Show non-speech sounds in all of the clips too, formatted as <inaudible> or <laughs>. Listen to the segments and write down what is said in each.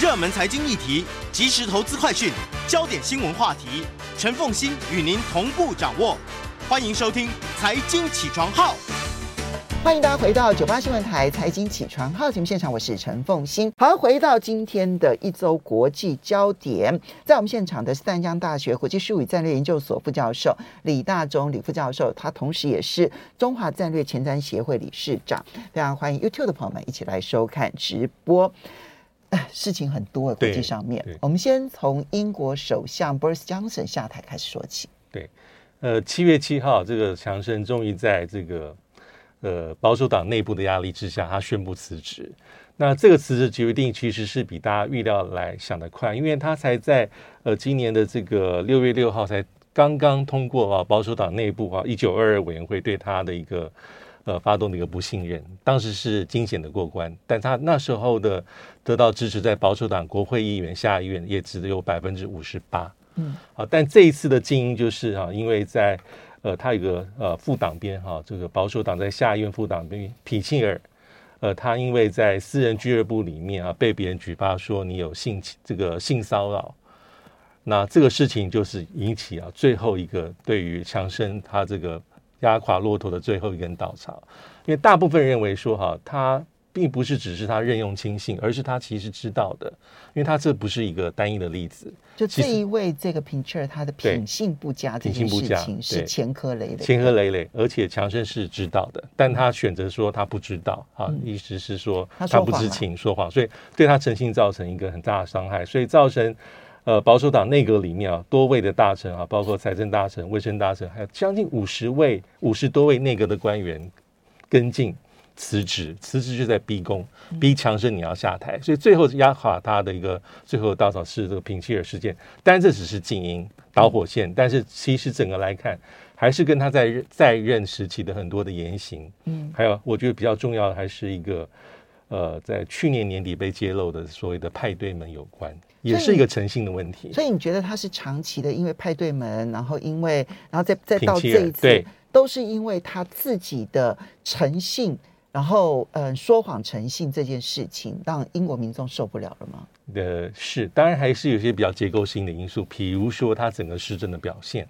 热门财经议题、即时投资快讯、焦点新闻话题，陈凤馨与您同步掌握。欢迎收听《财经起床号》。欢迎大家回到九八新闻台财经起床号节目现场，我是陈凤馨。好，回到今天的一周国际焦点，在我们现场的是淡江大学国际事务战略研究所副教授李大中李副教授，他同时也是中华战略前瞻协会理事长。非常欢迎 YouTube 的朋友们一起来收看直播。事情很多，国际上面，我们先从英国首相 Boris Johnson 下台开始说起。对，呃，七月七号，这个强生终于在这个。呃，保守党内部的压力之下，他宣布辞职。那这个辞职决定其实是比大家预料来想得快，因为他才在呃今年的这个六月六号才刚刚通过啊，保守党内部啊一九二二委员会对他的一个呃发动的一个不信任，当时是惊险的过关，但他那时候的得到支持，在保守党国会议员、下议院也只有百分之五十八。嗯，好，但这一次的精英就是啊，因为在呃，他有个呃副党鞭哈，这个保守党在下议院副党鞭皮切尔，呃，他因为在私人俱乐部里面啊，被别人举报说你有性这个性骚扰，那这个事情就是引起啊最后一个对于强生他这个压垮骆驼的最后一根稻草，因为大部分认为说哈他。并不是只是他任用亲信，而是他其实知道的，因为他这不是一个单一的例子。就这一位这个 Pincher，他的品性不佳，品性不佳是前科累累，前科累累，而且强生是知道的，但他选择说他不知道，啊、嗯，意思是说他不知情说谎，所以对他诚信造成一个很大的伤害，所以造成呃保守党内阁里面啊多位的大臣啊，包括财政大臣、卫生大臣，还有将近五十位、五十多位内阁的官员跟进。辞职，辞职就在逼宫，逼强生你要下台，所以最后压垮他的一个最后的稻草是这个平切尔事件。当然这只是静音导火线，但是其实整个来看，还是跟他在在任时期的很多的言行，嗯，还有我觉得比较重要的还是一个呃，在去年年底被揭露的所谓的派对门有关，也是一个诚信的问题。所以你觉得他是长期的，因为派对门，然后因为然后再再到这一次，对，都是因为他自己的诚信。然后，嗯，说谎诚信这件事情，让英国民众受不了了吗？呃，是，当然还是有些比较结构性的因素，比如说他整个施政的表现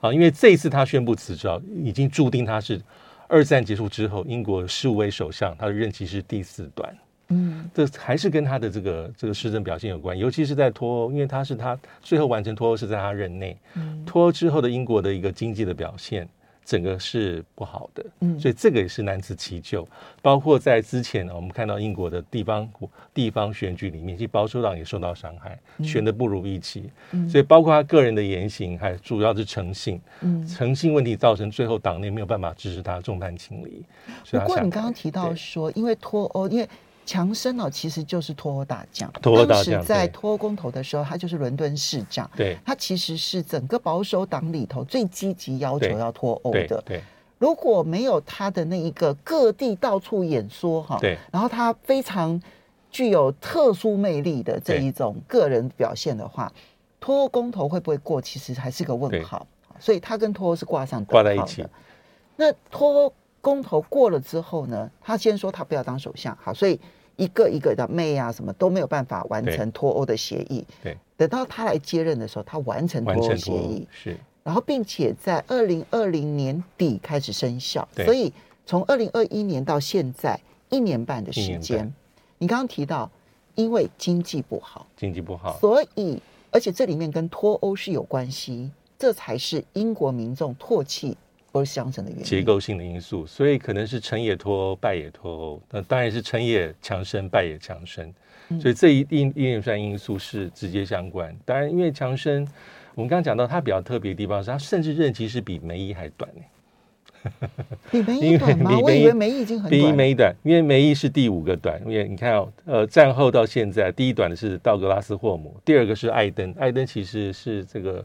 啊，因为这一次他宣布辞职，已经注定他是二战结束之后英国十五位首相，他的任期是第四段。嗯，这还是跟他的这个这个施政表现有关，尤其是在脱欧，因为他是他最后完成脱欧是在他任内，嗯，脱欧之后的英国的一个经济的表现。整个是不好的，嗯，所以这个也是难辞其咎。包括在之前呢，我们看到英国的地方地方选举里面，其实保守党也受到伤害，选的不如预期。所以包括他个人的言行，还主要是诚信，嗯，诚信问题造成最后党内没有办法支持他，众叛亲离。不过你刚刚提到说，因为脱欧，因为。强生哦，其实就是脱欧大将。脱欧大将，当时在脱欧公投的时候，他就是伦敦市长。对，他其实是整个保守党里头最积极要求要脱欧的。对，对，如果没有他的那一个各地到处演说哈，对，然后他非常具有特殊魅力的这一种个人表现的话，脱欧公投会不会过？其实还是个问号。所以他跟脱欧是挂上挂在一起。那脱欧公投过了之后呢？他先说他不要当首相，好，所以。一个一个的妹啊，什么都没有办法完成脱欧的协议。对，等到他来接任的时候，他完成脱欧协议，是，然后并且在二零二零年底开始生效。所以从二零二一年到现在一年半的时间，你刚刚提到，因为经济不好，经济不好，所以而且这里面跟脱欧是有关系，这才是英国民众唾弃。不是相乘的原因，结构性的因素，所以可能是成也脱欧，败也脱欧。那当然是成也强生，败也强生。所以这一一一连串因素是直接相关。当然，因为强生，我们刚刚讲到他比较特别的地方是他甚至任期是比梅姨还短呢。比梅姨短吗？我以为梅姨已经很短。比梅姨短，因为梅姨是第五个短。因为你看哦，呃，战后到现在，第一短的是道格拉斯霍姆，第二个是艾登。艾登其实是这个。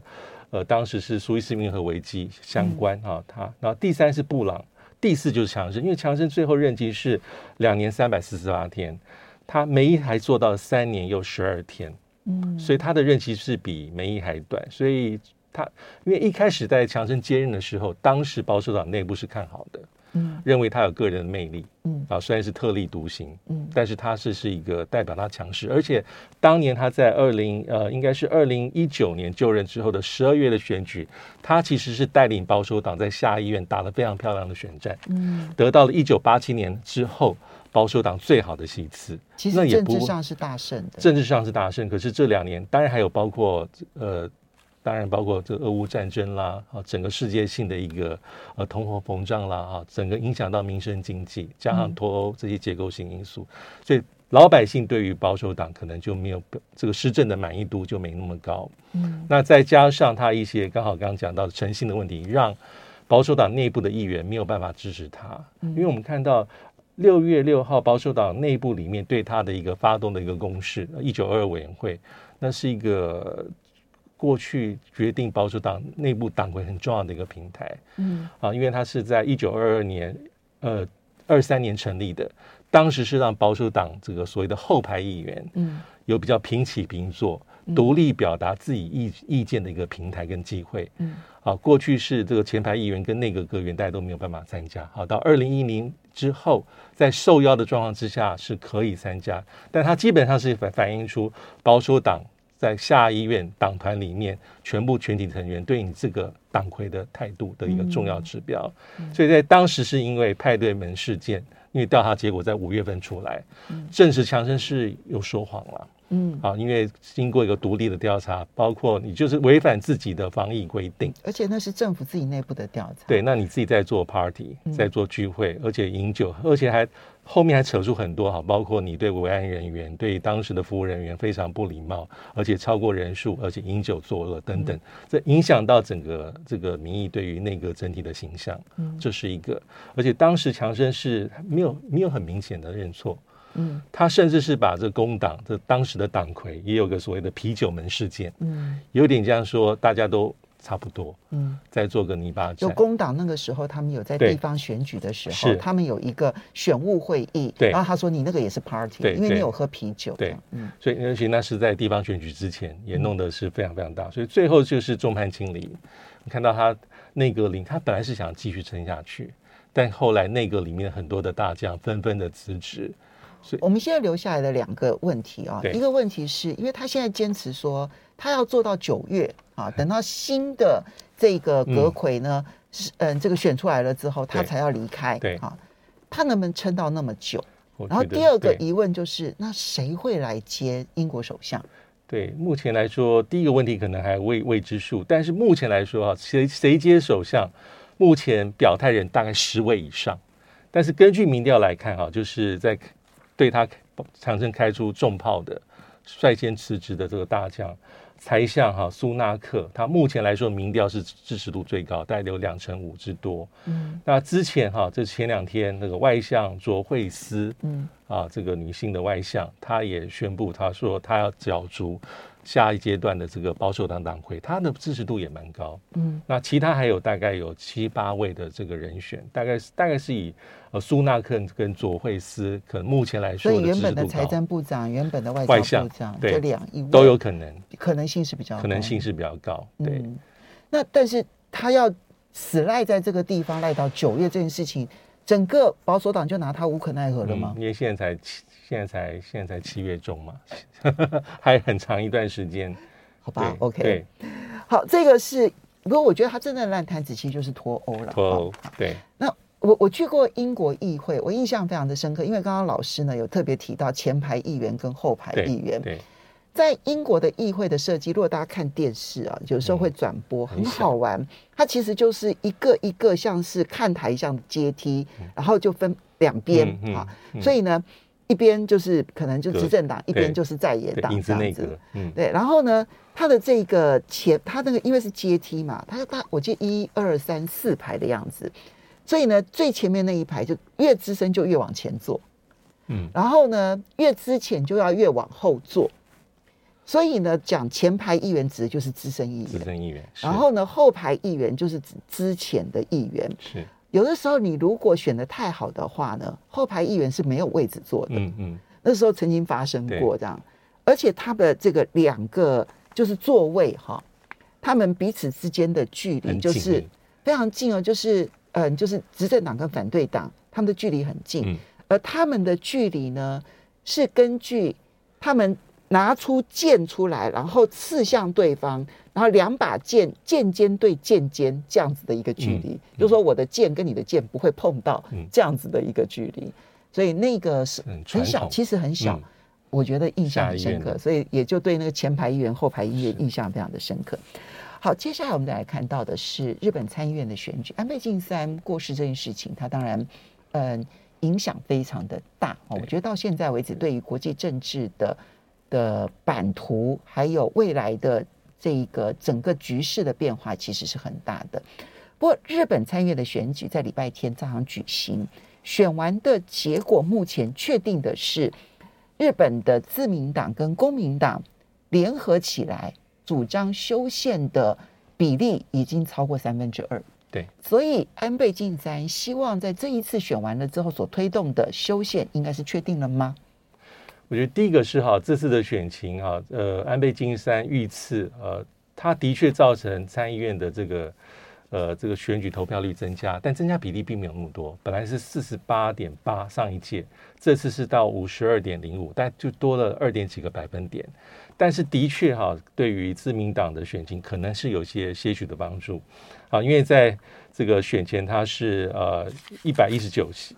呃，当时是苏伊士运河危机相关啊，他、嗯，然后第三是布朗，第四就是强生，因为强生最后任期是两年三百四十八天，他梅姨还做到三年又十二天，嗯，所以他的任期是比梅姨还短，所以他因为一开始在强生接任的时候，当时保守党内部是看好的，嗯，认为他有个人的魅力，嗯。啊，虽然是特立独行，嗯，但是他是是一个代表他强势，而且当年他在二零呃，应该是二零一九年就任之后的十二月的选举，他其实是带领保守党在下议院打了非常漂亮的选战，嗯，得到了一九八七年之后保守党最好的席次，其实政治上是大胜的，政治上是大胜，可是这两年当然还有包括呃。当然，包括这俄乌战争啦，啊，整个世界性的一个呃通货膨胀啦，啊，整个影响到民生经济，加上脱欧这些结构性因素，嗯、所以老百姓对于保守党可能就没有这个施政的满意度就没那么高。嗯，那再加上他一些刚好刚刚讲到的诚信的问题，让保守党内部的议员没有办法支持他。嗯、因为我们看到六月六号保守党内部里面对他的一个发动的一个攻势，一九二二委员会，那是一个。过去决定保守党内部党魁很重要的一个平台，嗯。啊，因为它是在一九二二年，呃，二三年成立的，当时是让保守党这个所谓的后排议员，嗯，有比较平起平坐、独立表达自己意意见的一个平台跟机会，嗯，啊，过去是这个前排议员跟内阁阁员大家都没有办法参加，好，到二零一零之后，在受邀的状况之下是可以参加，但它基本上是反反映出保守党。在下议院党团里面，全部全体成员对你这个党魁的态度的一个重要指标，嗯、所以在当时是因为派对门事件，因为调查结果在五月份出来，证实强生是有说谎了。嗯，啊，因为经过一个独立的调查，包括你就是违反自己的防疫规定，而且那是政府自己内部的调查。对，那你自己在做 party，在做聚会，而且饮酒，而且还后面还扯出很多哈，包括你对维安人员、对当时的服务人员非常不礼貌，而且超过人数，而且饮酒作恶等等，这影响到整个这个民意对于内阁整体的形象。嗯，这是一个，而且当时强生是没有没有很明显的认错。嗯，他甚至是把这工党这当时的党魁也有个所谓的啤酒门事件，嗯，有点这样说，大家都差不多，嗯，再做个泥巴战。就工党那个时候，他们有在地方选举的时候，他们有一个选务会议，对，然后他说你那个也是 party，对，因为你有喝啤酒，对，嗯，所以而且那是在地方选举之前也弄得是非常非常大，所以最后就是众叛亲离。你看到他内阁里，他本来是想继续撑下去，但后来内阁里面很多的大将纷纷的辞职。我们现在留下来的两个问题啊，一个问题是因为他现在坚持说他要做到九月啊，等到新的这个阁魁呢是嗯这个选出来了之后，他才要离开。对啊，他能不能撑到那么久？然后第二个疑问就是，那谁会来接英国首相？对，目前来说，第一个问题可能还未未知数，但是目前来说啊，谁谁接首相，目前表态人大概十位以上，但是根据民调来看啊，就是在。对他产生开出重炮的，率先辞职的这个大将，财相哈苏纳克，他目前来说民调是支持度最高，大概有两成五之多。嗯，那之前哈，这前两天那个外相卓慧斯，嗯啊，这个女性的外相，她也宣布，她说她要角逐。下一阶段的这个保守党党魁，他的支持度也蛮高。嗯，那其他还有大概有七八位的这个人选，大概是大概是以呃苏纳克跟佐惠斯，可能目前来说，所以原本的财政部长、原本的外交部长，这两一位都有可能，可能性是比较可能性是比较高。对，嗯、那但是他要死赖在这个地方赖到九月这件事情，整个保守党就拿他无可奈何了吗？嗯、因为现在才七。现在才现在才七月中嘛，还很长一段时间，好吧？OK，对，好，这个是不过我觉得他真的烂摊子，其实就是脱欧了。脱欧，对。那我我去过英国议会，我印象非常的深刻，因为刚刚老师呢有特别提到前排议员跟后排议员。对，在英国的议会的设计，如果大家看电视啊，有时候会转播，很好玩。它其实就是一个一个像是看台一样的阶梯，然后就分两边啊，所以呢。一边就是可能就执政党，一边就是在野党这样子。嗯，对。然后呢，他的这个前，他那个因为是阶梯嘛，他他我记得一二三四排的样子，所以呢，最前面那一排就越资深就越往前坐，嗯，然后呢，越资浅就要越往后坐。所以呢，讲前排议员指的就是资深议员，资深议员。然后呢，后排议员就是指之前的议员。是。有的时候，你如果选的太好的话呢，后排议员是没有位置坐的。嗯嗯，那时候曾经发生过这样，而且他的这个两个就是座位哈，他们彼此之间的距离就是非常近哦，就是嗯，就是执政党跟反对党他们的距离很近，嗯、而他们的距离呢是根据他们拿出剑出来，然后刺向对方，然后两把剑剑尖对剑尖这样子的一个距离，嗯嗯、就是说我的剑跟你的剑不会碰到这样子的一个距离，所以那个是很小，其实很小。嗯我觉得印象很深刻，所以也就对那个前排议员、后排议员印象非常的深刻。好，接下来我们再来看到的是日本参议院的选举，安倍晋三过世这件事情，他当然嗯、呃、影响非常的大。我觉得到现在为止，对于国际政治的的版图，还有未来的这个整个局势的变化，其实是很大的。不过，日本参议院的选举在礼拜天照常举行，选完的结果目前确定的是。日本的自民党跟公民党联合起来主张修宪的比例已经超过三分之二。对，所以安倍晋三希望在这一次选完了之后所推动的修宪，应该是确定了吗？我觉得第一个是哈，这次的选情哈，呃，安倍晋三遇刺，呃，他的确造成参议院的这个。呃，这个选举投票率增加，但增加比例并没有那么多。本来是四十八点八，上一届，这次是到五十二点零五，但就多了二点几个百分点。但是的确哈，对于自民党的选情可能是有些些许的帮助啊，因为在这个选前他是呃一百一十九席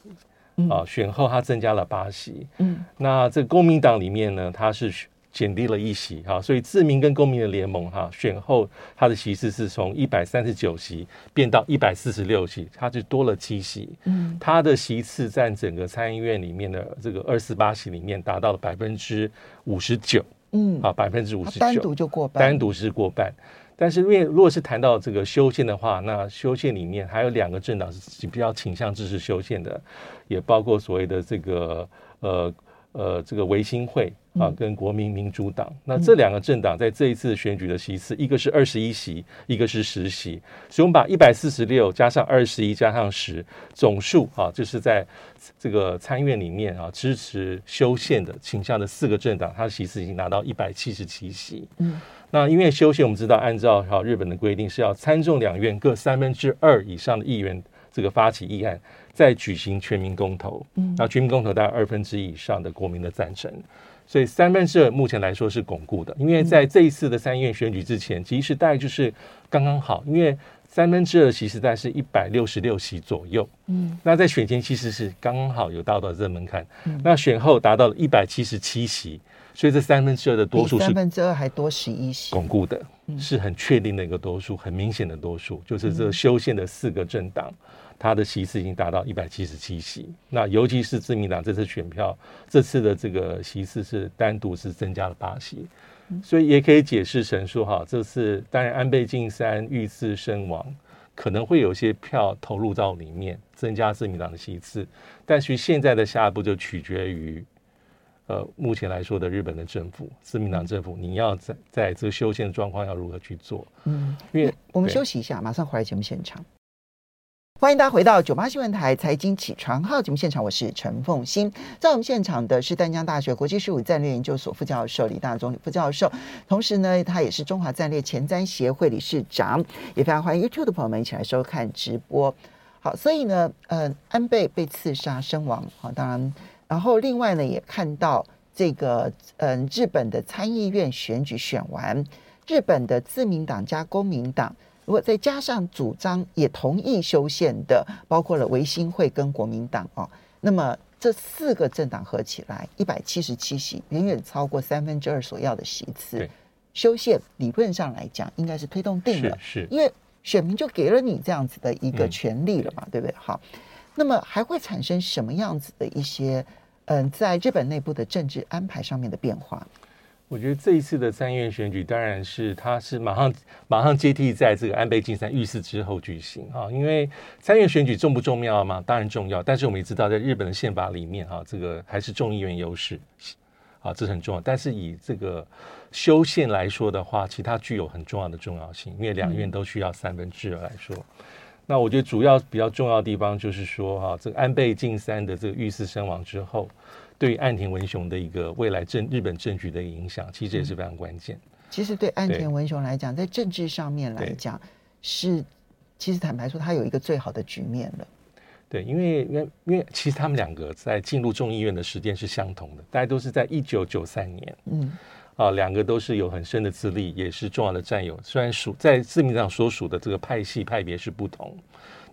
啊，选后他增加了八席。嗯，那这个公民党里面呢，他是。减低了一席哈，所以自民跟公民的联盟哈，选后他的席次是从一百三十九席变到一百四十六席，他就多了七席。嗯，他的席次占整个参议院里面的这个二十八席里面达到了百分之五十九。嗯，啊，百分之五十九，单独就过半，单独是过半。但是因为如果是谈到这个修宪的话，那修宪里面还有两个政党是比较倾向支持修宪的，也包括所谓的这个呃。呃，这个维新会啊，跟国民民主党，嗯、那这两个政党在这一次选举的席次，嗯、一个是二十一席，一个是十席，所以我们把一百四十六加上二十一加上十，总数啊，就是在这个参议院里面啊，支持修宪的倾向的四个政党，它的席次已经拿到一百七十七席。嗯，那因为修宪，我们知道按照哈日本的规定，是要参众两院各三分之二以上的议员这个发起议案。再举行全民公投，嗯，然后全民公投大概二分之一以上的国民的赞成，所以三分之二目前来说是巩固的。因为在这一次的参议院选举之前，其实大概就是刚刚好，因为三分之二席是在是一百六十六席左右，嗯，那在选前其实是刚刚好有达到这个门槛，嗯，那选后达到了一百七十七席，所以这三分之二的多数是三分之二还多十一席，巩固的，是很确定的一个多数，很明显的多数，就是这修宪的四个政党。他的席次已经达到一百七十七席，那尤其是自民党这次选票，这次的这个席次是单独是增加了八席，所以也可以解释成说，哈，这次当然安倍晋三遇刺身亡，可能会有些票投入到里面，增加自民党的席次，但是现在的下一步就取决于，呃，目前来说的日本的政府，自民党政府，你要在在这个修宪的状况要如何去做？嗯，因为我们休息一下，马上回来节目现场。欢迎大家回到九八新闻台财经起床号节目现场，我是陈凤欣。在我们现场的是淡江大学国际事务战略研究所副教授李大宗副教授，同时呢，他也是中华战略前瞻协会理事长，也非常欢迎 YouTube 的朋友们一起来收看直播。好，所以呢，呃，安倍被刺杀身亡，好，当然，然后另外呢，也看到这个，嗯、日本的参议院选举选完，日本的自民党加公民党。如果再加上主张也同意修宪的，包括了维新会跟国民党哦，那么这四个政党合起来一百七十七席，远远超过三分之二所要的席次。修宪理论上来讲，应该是推动定了，是，是因为选民就给了你这样子的一个权利了嘛，嗯、对不对？好，那么还会产生什么样子的一些嗯，在日本内部的政治安排上面的变化？我觉得这一次的参议院选举，当然是它是马上马上接替在这个安倍晋三遇刺之后举行啊。因为参议院选举重不重要吗？当然重要。但是我们也知道，在日本的宪法里面啊，这个还是众议院优势啊，这是很重要。但是以这个修宪来说的话，其他具有很重要的重要性，因为两院都需要三分之二来说。嗯、那我觉得主要比较重要的地方就是说哈、啊，这个安倍晋三的这个遇刺身亡之后。对于岸田文雄的一个未来政日本政局的影响，其实也是非常关键。其实对岸田文雄来讲，在政治上面来讲，是其实坦白说，他有一个最好的局面了。对，因为因为因为其实他们两个在进入众议院的时间是相同的，大家都是在一九九三年。嗯，啊，两个都是有很深的资历，也是重要的战友。虽然属在字面上所属的这个派系派别是不同，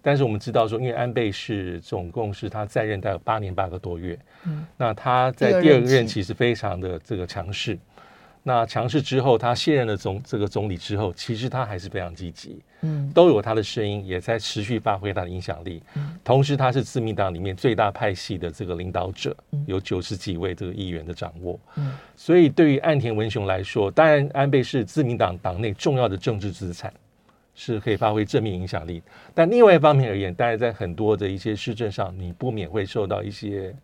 但是我们知道说，因为安倍是总共是他在任大概八年八个多月。嗯，那他在第二个任期是非常的这个强势。那强势之后，他卸任了总这个总理之后，其实他还是非常积极，嗯，都有他的声音，也在持续发挥他的影响力。嗯，同时他是自民党里面最大派系的这个领导者，有九十几位这个议员的掌握。嗯，所以对于岸田文雄来说，当然安倍是自民党党内重要的政治资产，是可以发挥正面影响力。但另外一方面而言，当然在很多的一些施政上，你不免会受到一些，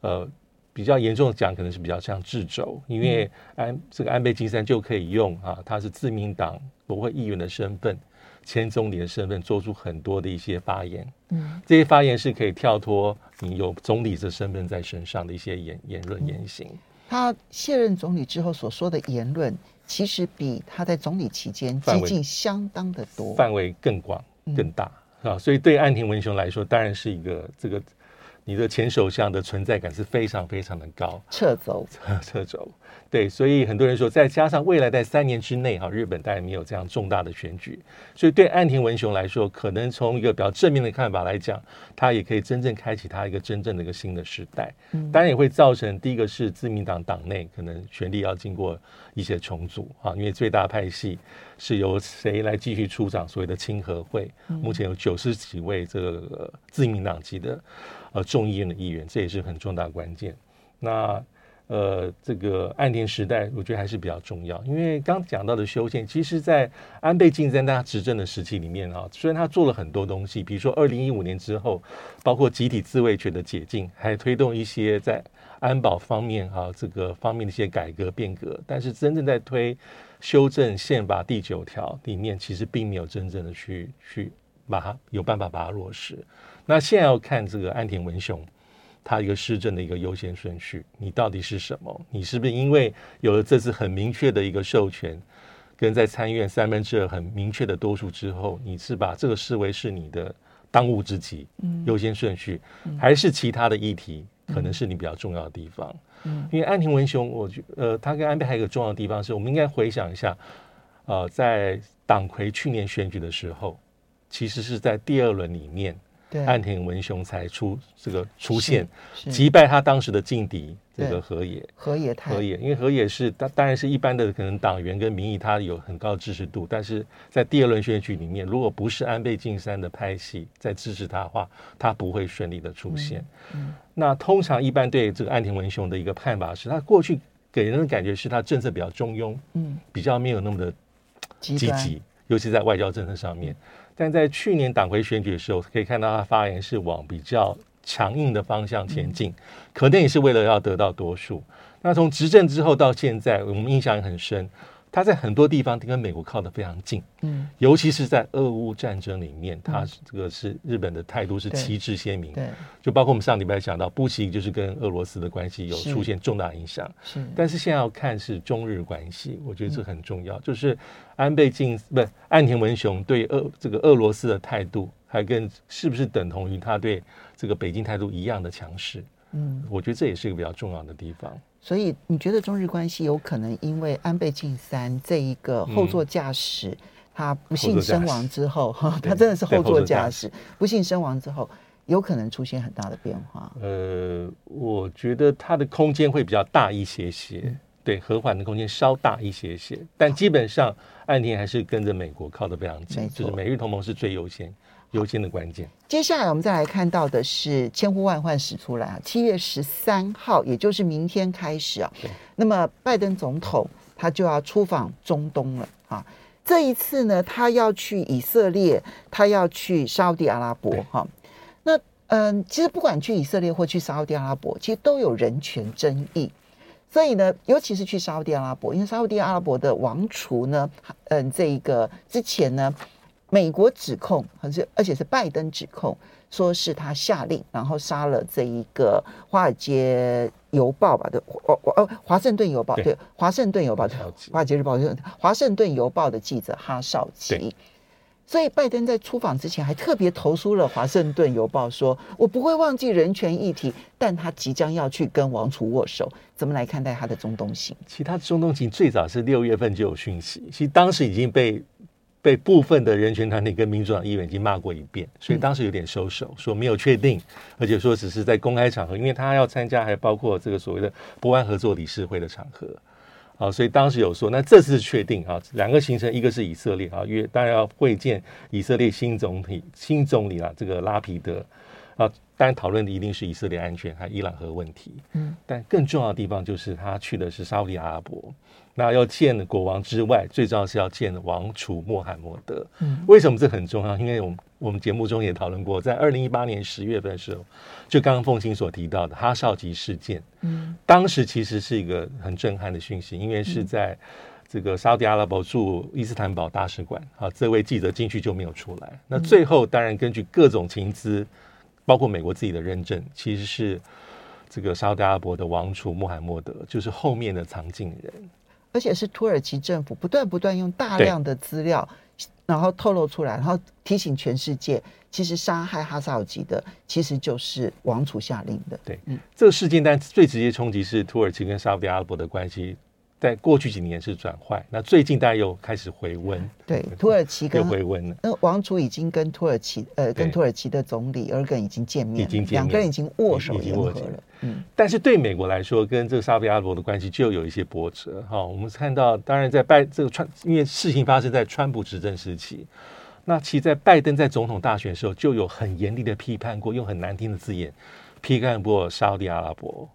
呃。比较严重的讲，可能是比较像制肘，因为安这个安倍晋三就可以用啊，他是自民党国会议员的身份，前总理的身份，做出很多的一些发言。嗯，这些发言是可以跳脱你有总理的身份在身上的一些言言论言行。他卸任总理之后所说的言论，其实比他在总理期间激进相当的多，范围更广更大啊。所以对岸田文雄来说，当然是一个这个。你的前首相的存在感是非常非常的高，撤走，<laughs> 撤走，对，所以很多人说，再加上未来在三年之内，哈，日本当然没有这样重大的选举，所以对岸田文雄来说，可能从一个比较正面的看法来讲，他也可以真正开启他一个真正的一个新的时代。嗯，当然也会造成第一个是自民党党内可能权力要经过一些重组啊，因为最大派系是由谁来继续出掌所谓的亲和会，目前有九十几位这个自民党籍的。呃，众议院的议员，这也是很重大关键。那呃，这个岸田时代，我觉得还是比较重要，因为刚讲到的修宪，其实，在安倍晋三他执政的时期里面啊，虽然他做了很多东西，比如说二零一五年之后，包括集体自卫权的解禁，还推动一些在安保方面啊这个方面的一些改革变革，但是真正在推修正宪法第九条里面，其实并没有真正的去去把它有办法把它落实。那现在要看这个安田文雄，他一个施政的一个优先顺序，你到底是什么？你是不是因为有了这次很明确的一个授权，跟在参院三分之二很明确的多数之后，你是把这个视为是你的当务之急，嗯，优先顺序，还是其他的议题可能是你比较重要的地方？嗯，因为安田文雄，我觉呃，他跟安倍还有一个重要的地方是，我们应该回想一下，呃，在党魁去年选举的时候，其实是在第二轮里面。对。岸田文雄才出这个出现，击败他当时的劲敌这个河野。河野太。河野，因为河野是当当然是一般的可能党员跟民意他有很高的支持度，但是在第二轮选举里面，如果不是安倍晋三的派系在支持他的话，他不会顺利的出现。嗯嗯、那通常一般对这个岸田文雄的一个看法是，他过去给人的感觉是他政策比较中庸，嗯，比较没有那么的积极，尤其在外交政策上面。嗯但在去年党魁选举的时候，可以看到他发言是往比较强硬的方向前进，可能也是为了要得到多数。那从执政之后到现在，我们印象也很深。他在很多地方跟美国靠得非常近，嗯，尤其是在俄乌战争里面，他这个是日本的态度是旗帜鲜明，对，就包括我们上礼拜讲到布希就是跟俄罗斯的关系有出现重大影响，是，但是现在要看是中日关系，我觉得这很重要，就是安倍晋不是岸田文雄对俄这个俄罗斯的态度，还跟是不是等同于他对这个北京态度一样的强势，嗯，我觉得这也是一个比较重要的地方。所以你觉得中日关系有可能因为安倍晋三这一个后座驾驶，他不幸身亡之后，哈，他真的是后座驾驶，不幸身亡之后，有可能出现很大的变化。呃，我觉得它的空间会比较大一些些，对，和缓的空间稍大一些些，但基本上岸田还是跟着美国靠得非常近，就是美日同盟是最优先。优先的关键。接下来我们再来看到的是千呼万唤始出来啊，七月十三号，也就是明天开始啊，对那么拜登总统他就要出访中东了啊。这一次呢，他要去以色列，他要去沙乌地阿拉伯哈对。那嗯，其实不管去以色列或去沙乌地阿拉伯，其实都有人权争议。所以呢，尤其是去沙乌地阿拉伯，因为沙乌地阿拉伯的王储呢，嗯，这一个之前呢。美国指控，而且而且是拜登指控，说是他下令，然后杀了这一个《华尔街邮报》吧的，哦哦，华盛顿邮报对，华盛顿邮报对，华尔街日报就华盛顿邮报的记者哈少奇。所以拜登在出访之前还特别投书了《华盛顿邮报》，说我不会忘记人权议题，但他即将要去跟王储握手。怎么来看待他的中东行？其他中东行最早是六月份就有讯息，其实当时已经被。被部分的人权团体跟民主党议员已经骂过一遍，所以当时有点收手，说没有确定，而且说只是在公开场合，因为他要参加，还包括这个所谓的博安合作理事会的场合，啊，所以当时有说，那这次确定啊，两个行程，一个是以色列啊，约当然要会见以色列新总理，新总理啊，这个拉皮德。啊，当然讨论的一定是以色列安全还有伊朗核问题，嗯，但更重要的地方就是他去的是沙乌地阿拉伯。那要见国王之外，最重要是要见王储穆罕默德。嗯，为什么这很重要？因为我们我们节目中也讨论过，在二零一八年十月份的时候，就刚刚凤青所提到的哈少吉事件。嗯，当时其实是一个很震撼的讯息，因为是在这个沙特阿拉伯驻伊斯坦堡大使馆啊，这位记者进去就没有出来。那最后当然根据各种情资，包括美国自己的认证，其实是这个沙特阿拉伯的王储穆罕默德就是后面的藏镜人。而且是土耳其政府不断不断用大量的资料，然后透露出来，然后提醒全世界，其实杀害哈萨尔吉的其实就是王储下令的。对，嗯，这个事件，但最直接冲击是土耳其跟沙乌地阿拉伯的关系。在过去几年是转坏，那最近大家又开始回温。对，土耳其跟回温了。那王储已经跟土耳其呃，跟土耳其的总理尔根已经见面，已经两个人已经握手言和了。嗯，但是对美国来说，跟这个沙特阿拉伯的关系就有一些波折。哈，我们看到，当然在拜这个川，因为事情发生在川普执政时期，那其实在拜登在总统大选的时候就有很严厉的批判过，用很难听的字眼批判过沙特阿拉伯。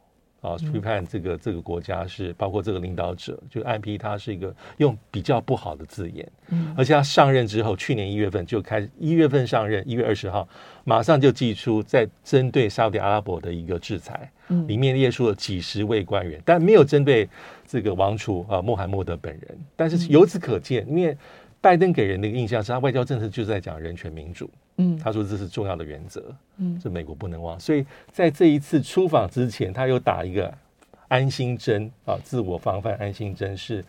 啊，批判这个这个国家是包括这个领导者，就暗批他是一个用比较不好的字眼，嗯，而且他上任之后，去年一月份就开始，一月份上任，一月二十号马上就寄出在针对沙特阿拉伯的一个制裁，嗯，里面列出了几十位官员，但没有针对这个王储啊穆罕默德本人，但是由此可见，因为拜登给人的一个印象是他外交政策就是在讲人权民主。嗯，他说这是重要的原则，嗯，这美国不能忘。所以在这一次出访之前，他又打一个安心针啊，自我防范安心针是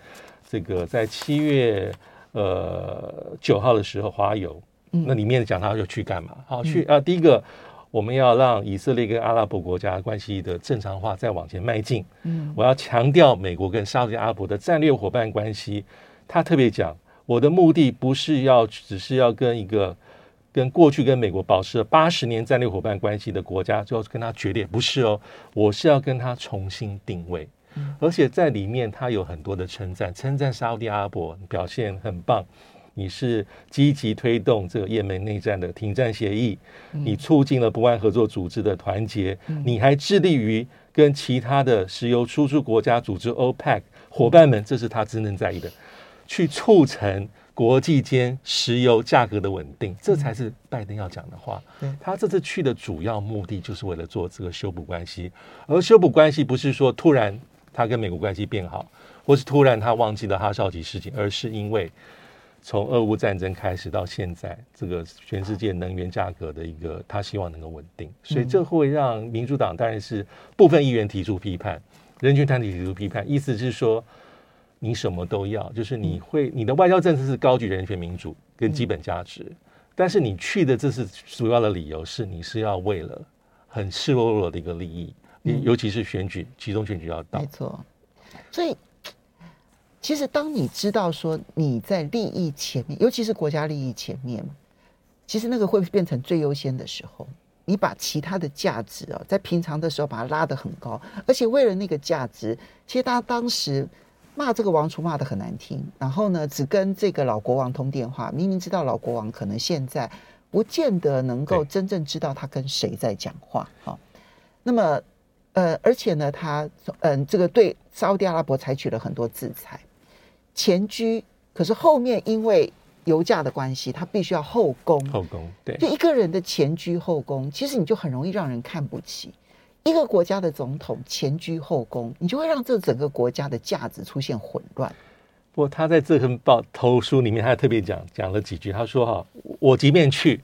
这个在七月呃九号的时候，华邮那里面讲他要去干嘛？好，去啊，第一个我们要让以色列跟阿拉伯国家关系的正常化再往前迈进。嗯，我要强调美国跟沙特阿拉伯的战略伙伴关系。他特别讲，我的目的不是要只是要跟一个。跟过去跟美国保持了八十年战略伙伴关系的国家，就要跟他决裂？不是哦，我是要跟他重新定位，而且在里面他有很多的称赞，称赞沙乌地阿拉伯表现很棒，你是积极推动这个也门内战的停战协议，你促进了波湾合作组织的团结，你还致力于跟其他的石油输出国家组织 OPEC 伙伴们，这是他真正在意的，去促成。国际间石油价格的稳定，这才是拜登要讲的话。他这次去的主要目的就是为了做这个修补关系，而修补关系不是说突然他跟美国关系变好，或是突然他忘记了哈少吉事情，而是因为从俄乌战争开始到现在，这个全世界能源价格的一个他希望能够稳定，所以这会让民主党当然是部分议员提出批判，人权团体提出批判，意思是说。你什么都要，就是你会你的外交政策是高举人权民主跟基本价值，但是你去的这是主要的理由是你是要为了很赤裸裸的一个利益，你尤其是选举，集中选举要到，没错。所以其实当你知道说你在利益前面，尤其是国家利益前面，其实那个会变成最优先的时候，你把其他的价值啊，在平常的时候把它拉得很高，而且为了那个价值，其实他当时。骂这个王储骂的很难听，然后呢，只跟这个老国王通电话，明明知道老国王可能现在不见得能够真正知道他跟谁在讲话。好，那么呃，而且呢，他嗯、呃，这个对沙乌地阿拉伯采取了很多制裁，前居，可是后面因为油价的关系，他必须要后宫。后宫，对，就一个人的前居后宫，其实你就很容易让人看不起。一个国家的总统前居后宫，你就会让这整个国家的价值出现混乱。不过他在这份报投书里面，他特别讲讲了几句。他说：“哈，我即便去，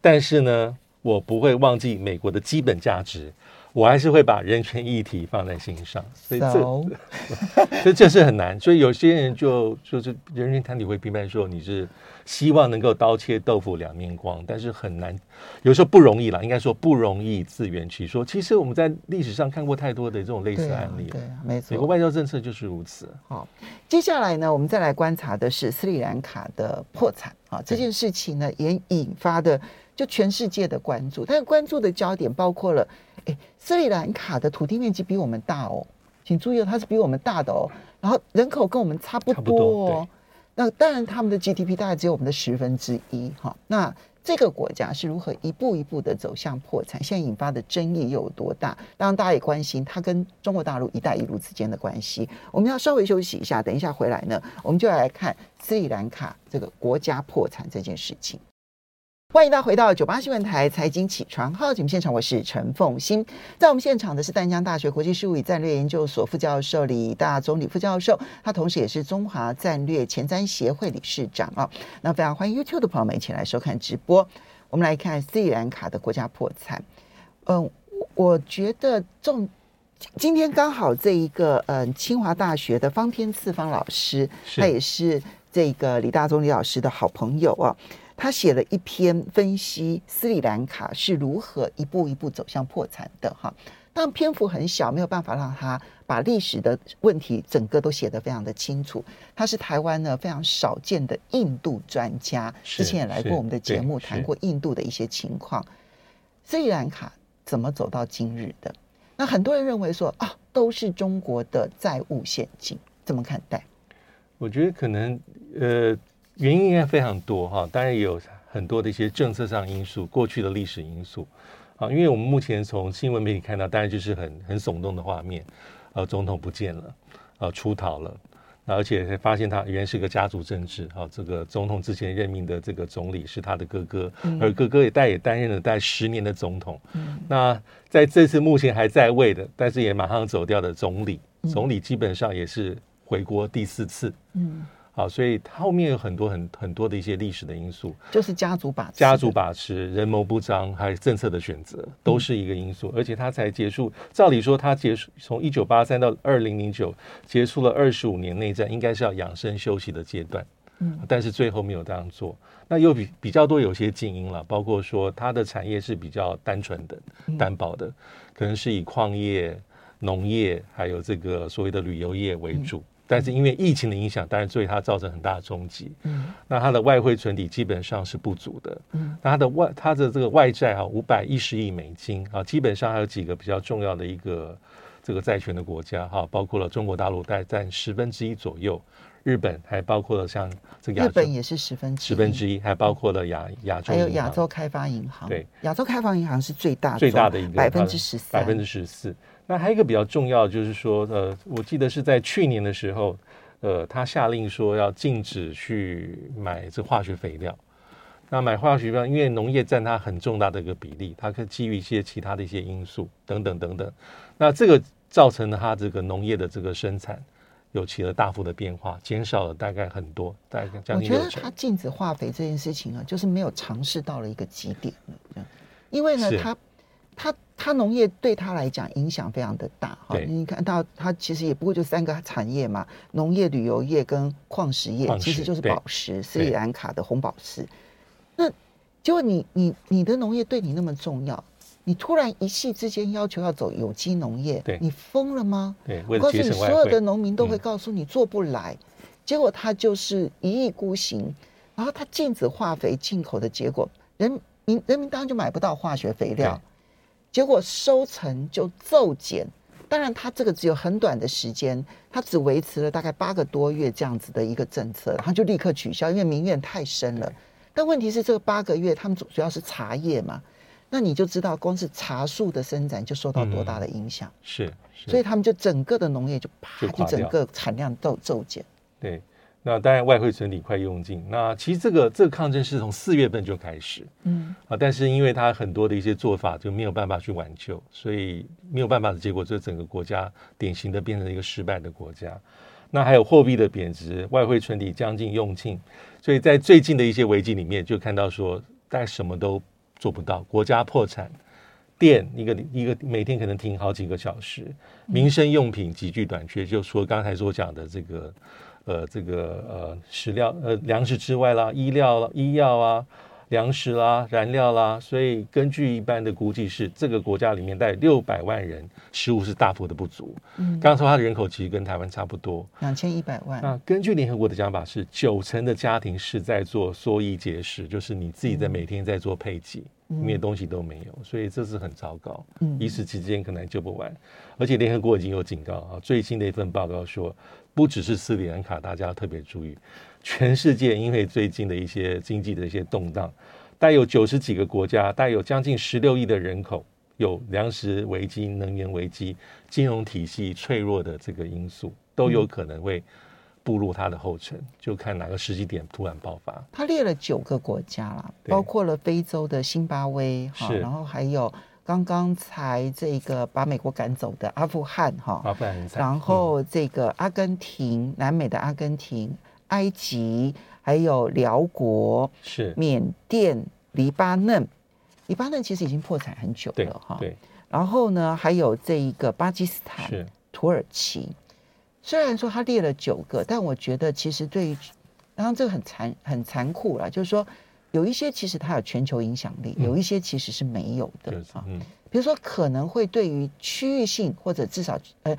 但是呢，我不会忘记美国的基本价值，我还是会把人权议题放在心上，所以这? <laughs> 所以这是很难。所以有些人就就是人权团体会批判说你是希望能够刀切豆腐两面光，但是很难，有时候不容易啦，应该说不容易自圆其说。其实我们在历史上看过太多的这种类似案例了，对啊，没错，美国外交政策就是如此。好，接下来呢，我们再来观察的是斯里兰卡的破产啊，这件事情呢也引发的。就全世界的关注，但是关注的焦点包括了，诶，斯里兰卡的土地面积比我们大哦，请注意哦，它是比我们大的哦，然后人口跟我们差不多哦，那当然他们的 GDP 大概只有我们的十分之一哈，那这个国家是如何一步一步的走向破产？现在引发的争议又有多大？当然大家也关心它跟中国大陆“一带一路”之间的关系。我们要稍微休息一下，等一下回来呢，我们就要来看斯里兰卡这个国家破产这件事情。欢迎大家回到九八新闻台财经起床号节目现场，我是陈凤欣。在我们现场的是淡江大学国际事务与战略研究所副教授李大宗李副教授，他同时也是中华战略前瞻协会理事长啊。那非常欢迎 YouTube 的朋友们一起来收看直播。我们来看斯里兰卡的国家破产。嗯，我觉得重今天刚好这一个嗯，清华大学的方天赐方老师，他也是这个李大宗李老师的好朋友啊。他写了一篇分析斯里兰卡是如何一步一步走向破产的哈，但篇幅很小，没有办法让他把历史的问题整个都写得非常的清楚。他是台湾呢非常少见的印度专家，之前也来过我们的节目，谈过印度的一些情况。斯里兰卡怎么走到今日的？那很多人认为说啊，都是中国的债务陷阱，怎么看待？我觉得可能呃。原因应该非常多哈，当然也有很多的一些政策上因素，过去的历史因素啊。因为我们目前从新闻媒体看到，当然就是很很耸动的画面，呃，总统不见了，呃，出逃了，而且还发现他原来是个家族政治啊。这个总统之前任命的这个总理是他的哥哥，而哥哥也带也担任了带十年的总统。那在这次目前还在位的，但是也马上走掉的总理，总理基本上也是回国第四次。嗯。好，所以后面有很多很很多的一些历史的因素，就是家族把持，家族把持，人谋不张，还有政策的选择，都是一个因素。嗯、而且他才结束，照理说他结束从一九八三到二零零九，结束了二十五年内战，应该是要养生休息的阶段。嗯，但是最后没有这样做。那又比比较多有些静音了，包括说它的产业是比较单纯的、单薄的，可能是以矿业、农业还有这个所谓的旅游业为主。嗯但是因为疫情的影响，当然对它造成很大的冲击。嗯，那它的外汇存底基本上是不足的。嗯，那它的外它的这个外债啊五百一十亿美金啊，基本上还有几个比较重要的一个这个债权的国家哈，包括了中国大陆大概占十分之一左右，日本还包括了像这个亚日本也是十分之一，十分之一，还包括了亚亚洲，还有亚洲开发银行。对，亚洲开发银行是最大最大的一个百分之十四，百分之十四。那还有一个比较重要，就是说，呃，我记得是在去年的时候，呃，他下令说要禁止去买这化学肥料。那买化学肥料，因为农业占它很重大的一个比例，它可以基于一些其他的一些因素等等等等。那这个造成了它这个农业的这个生产有起了大幅的变化，减少了大概很多，大概将近。我觉得他禁止化肥这件事情啊，就是没有尝试到了一个极点了，因为呢，他他他农业对他来讲影响非常的大哈，你看到他其实也不过就三个产业嘛，农业、旅游业跟矿石业，其实就是宝石，斯里兰卡的红宝石。那结果你你你的农业对你那么重要，你突然一夕之间要求要走有机农业，你疯了吗？我告诉你，所有的农民都会告诉你做不来，结果他就是一意孤行，然后他禁止化肥进口的结果，人民人民当然就买不到化学肥料。结果收成就骤减，当然他这个只有很短的时间，他只维持了大概八个多月这样子的一个政策，然后就立刻取消，因为民怨太深了。但问题是这个八个月，他们主主要是茶叶嘛，那你就知道光是茶树的生长就受到多大的影响，是，所以他们就整个的农业就啪就整个产量都骤减，对。那当然，外汇存底快用尽。那其实这个这个抗争是从四月份就开始，嗯啊，但是因为它很多的一些做法就没有办法去挽救，所以没有办法的结果，就整个国家典型的变成一个失败的国家。那还有货币的贬值，外汇存底将近用尽，所以在最近的一些危机里面，就看到说大概什么都做不到，国家破产，电一个一个每天可能停好几个小时，民生用品急剧短缺，就说刚才所讲的这个呃这个呃食料呃粮食之外啦，医疗医药啊。粮食啦、燃料啦，所以根据一般的估计是，这个国家里面带六百万人，食物是大幅的不足。嗯，刚刚说它的人口其实跟台湾差不多，两千一百万。那根据联合国的讲法是，九成的家庭是在做缩衣节食，就是你自己在每天在做配给，嗯、因为东西都没有，所以这是很糟糕。嗯，一时之间可能救不完，而且联合国已经有警告啊，最新的一份报告说，不只是斯里兰卡，大家要特别注意。全世界因为最近的一些经济的一些动荡，带有九十几个国家，带有将近十六亿的人口，有粮食危机、能源危机、金融体系脆弱的这个因素，都有可能会步入它的后尘。就看哪个时机点突然爆发。他列了九个国家啦，包括了非洲的辛巴威哈，然后还有刚刚才这个把美国赶走的阿富汗哈，然后这个阿根廷，嗯、南美的阿根廷。埃及，还有辽国，是缅甸、黎巴嫩，黎巴嫩其实已经破产很久了哈。对。然后呢，还有这一个巴基斯坦、是土耳其。虽然说他列了九个，但我觉得其实对于，当然这个很残很残酷了，就是说有一些其实它有全球影响力，嗯、有一些其实是没有的啊。嗯。比如说可能会对于区域性或者至少呃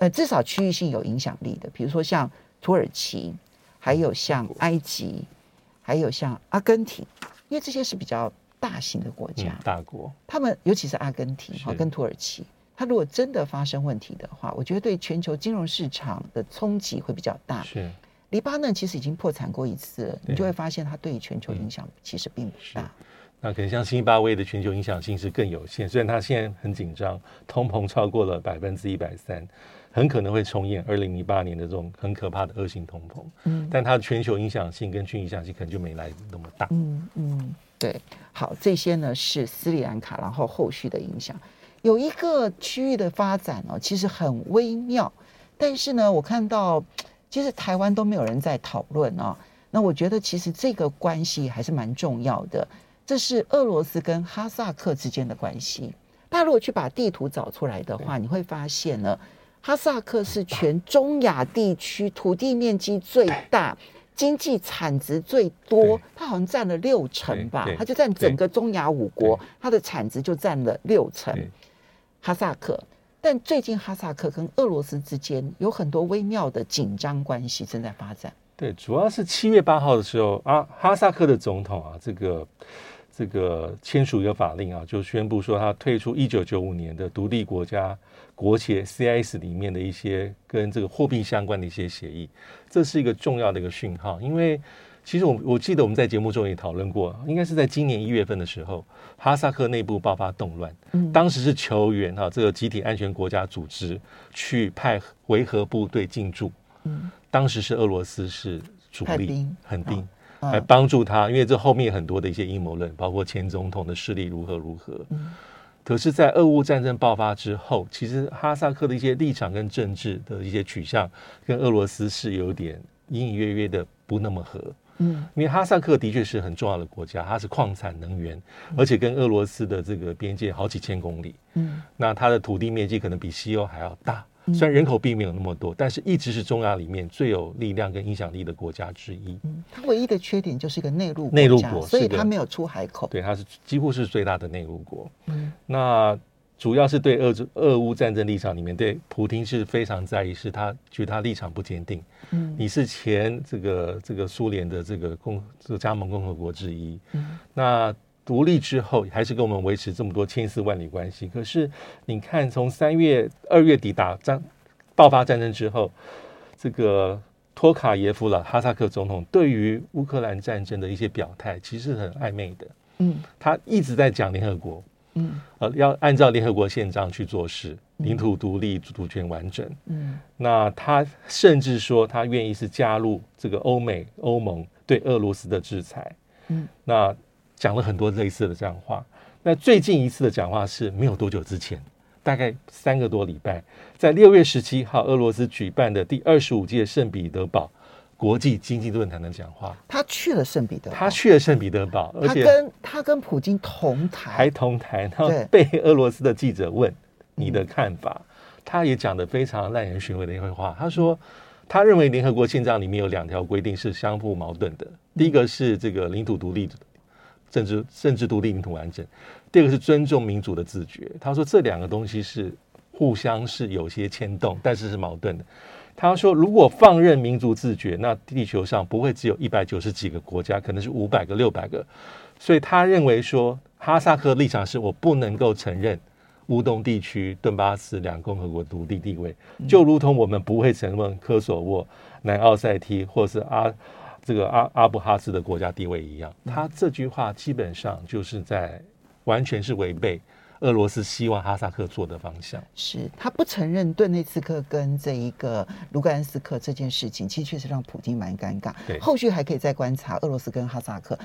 呃至少区域性有影响力的，比如说像土耳其。还有像埃及，还有像阿根廷，因为这些是比较大型的国家，嗯、大国。他们尤其是阿根廷哈，跟土耳其，它如果真的发生问题的话，我觉得对全球金融市场的冲击会比较大。是，黎巴嫩其实已经破产过一次了，你就会发现它对于全球影响其实并不大。那可能像新巴威的全球影响性是更有限，虽然它现在很紧张，通膨超过了百分之一百三。很可能会重演二零零八年的这种很可怕的恶性通膨，嗯，但它的全球影响性跟区域影响性可能就没来那么大，嗯嗯，对，好，这些呢是斯里兰卡，然后后续的影响，有一个区域的发展哦，其实很微妙，但是呢，我看到其实台湾都没有人在讨论啊，那我觉得其实这个关系还是蛮重要的，这是俄罗斯跟哈萨克之间的关系，大家如果去把地图找出来的话，你会发现呢。哈萨克是全中亚地区土地面积最大、经济产值最多，它好像占了六成吧，它就占整个中亚五国，它的产值就占了六成。哈萨克，但最近哈萨克跟俄罗斯之间有很多微妙的紧张关系正在发展。对，主要是七月八号的时候啊，哈萨克的总统啊，这个。这个签署一个法令啊，就宣布说他退出一九九五年的独立国家国协 CIS 里面的一些跟这个货币相关的一些协议，这是一个重要的一个讯号。因为其实我我记得我们在节目中也讨论过，应该是在今年一月份的时候，哈萨克内部爆发动乱，嗯，当时是求援哈这个集体安全国家组织去派维和部队进驻，嗯，当时是俄罗斯是主力，很定。来帮助他，因为这后面很多的一些阴谋论，包括前总统的势力如何如何。嗯。可是，在俄乌战争爆发之后，其实哈萨克的一些立场跟政治的一些取向，跟俄罗斯是有点隐隐约约的不那么合。嗯。因为哈萨克的确是很重要的国家，它是矿产能源，而且跟俄罗斯的这个边界好几千公里。嗯。那它的土地面积可能比西欧还要大。虽然人口并没有那么多，但是一直是中亚里面最有力量跟影响力的国家之一。嗯，它唯一的缺点就是一个内陆内陆国，所以它没有出海口。对，它是几乎是最大的内陆国。嗯，那主要是对俄俄乌战争立场里面，对普京是非常在意，是他觉得他立场不坚定。嗯，你是前这个这个苏联的这个共这个加盟共和国之一。嗯，那。独立之后，还是跟我们维持这么多千丝万缕关系。可是，你看，从三月、二月底打战、爆发战争之后，这个托卡耶夫了哈萨克总统对于乌克兰战争的一些表态，其实很暧昧的。嗯，他一直在讲联合国，嗯，呃，要按照联合国宪章去做事，领土独立、主权完整。嗯，那他甚至说，他愿意是加入这个欧美欧盟对俄罗斯的制裁。嗯，那。讲了很多类似的这样话。那最近一次的讲话是没有多久之前，大概三个多礼拜，在六月十七号，俄罗斯举办的第二十五届圣彼得堡国际经济论坛的讲话。他去了圣彼得堡，他去了圣彼得堡，而且他跟他跟普京同台，还同台，然后被俄罗斯的记者问你的看法，嗯、他也讲的非常耐人寻味的一句话。他说，他认为联合国宪章里面有两条规定是相互矛盾的，第一个是这个领土独立、政治政治独立、领土完整；第二个是尊重民主的自觉。他说这两个东西是互相是有些牵动，但是是矛盾的。他说：“如果放任民族自觉，那地球上不会只有一百九十几个国家，可能是五百个、六百个。所以他认为说，哈萨克立场是我不能够承认乌东地区顿巴斯两共和国独立地位，就如同我们不会承认科索沃、南奥塞梯或是阿这个阿阿布哈兹的国家地位一样。他这句话基本上就是在完全是违背。”俄罗斯希望哈萨克做的方向是，他不承认顿内茨克跟这一个卢甘斯克这件事情，其实确实让普京蛮尴尬。对，后续还可以再观察俄罗斯跟哈萨克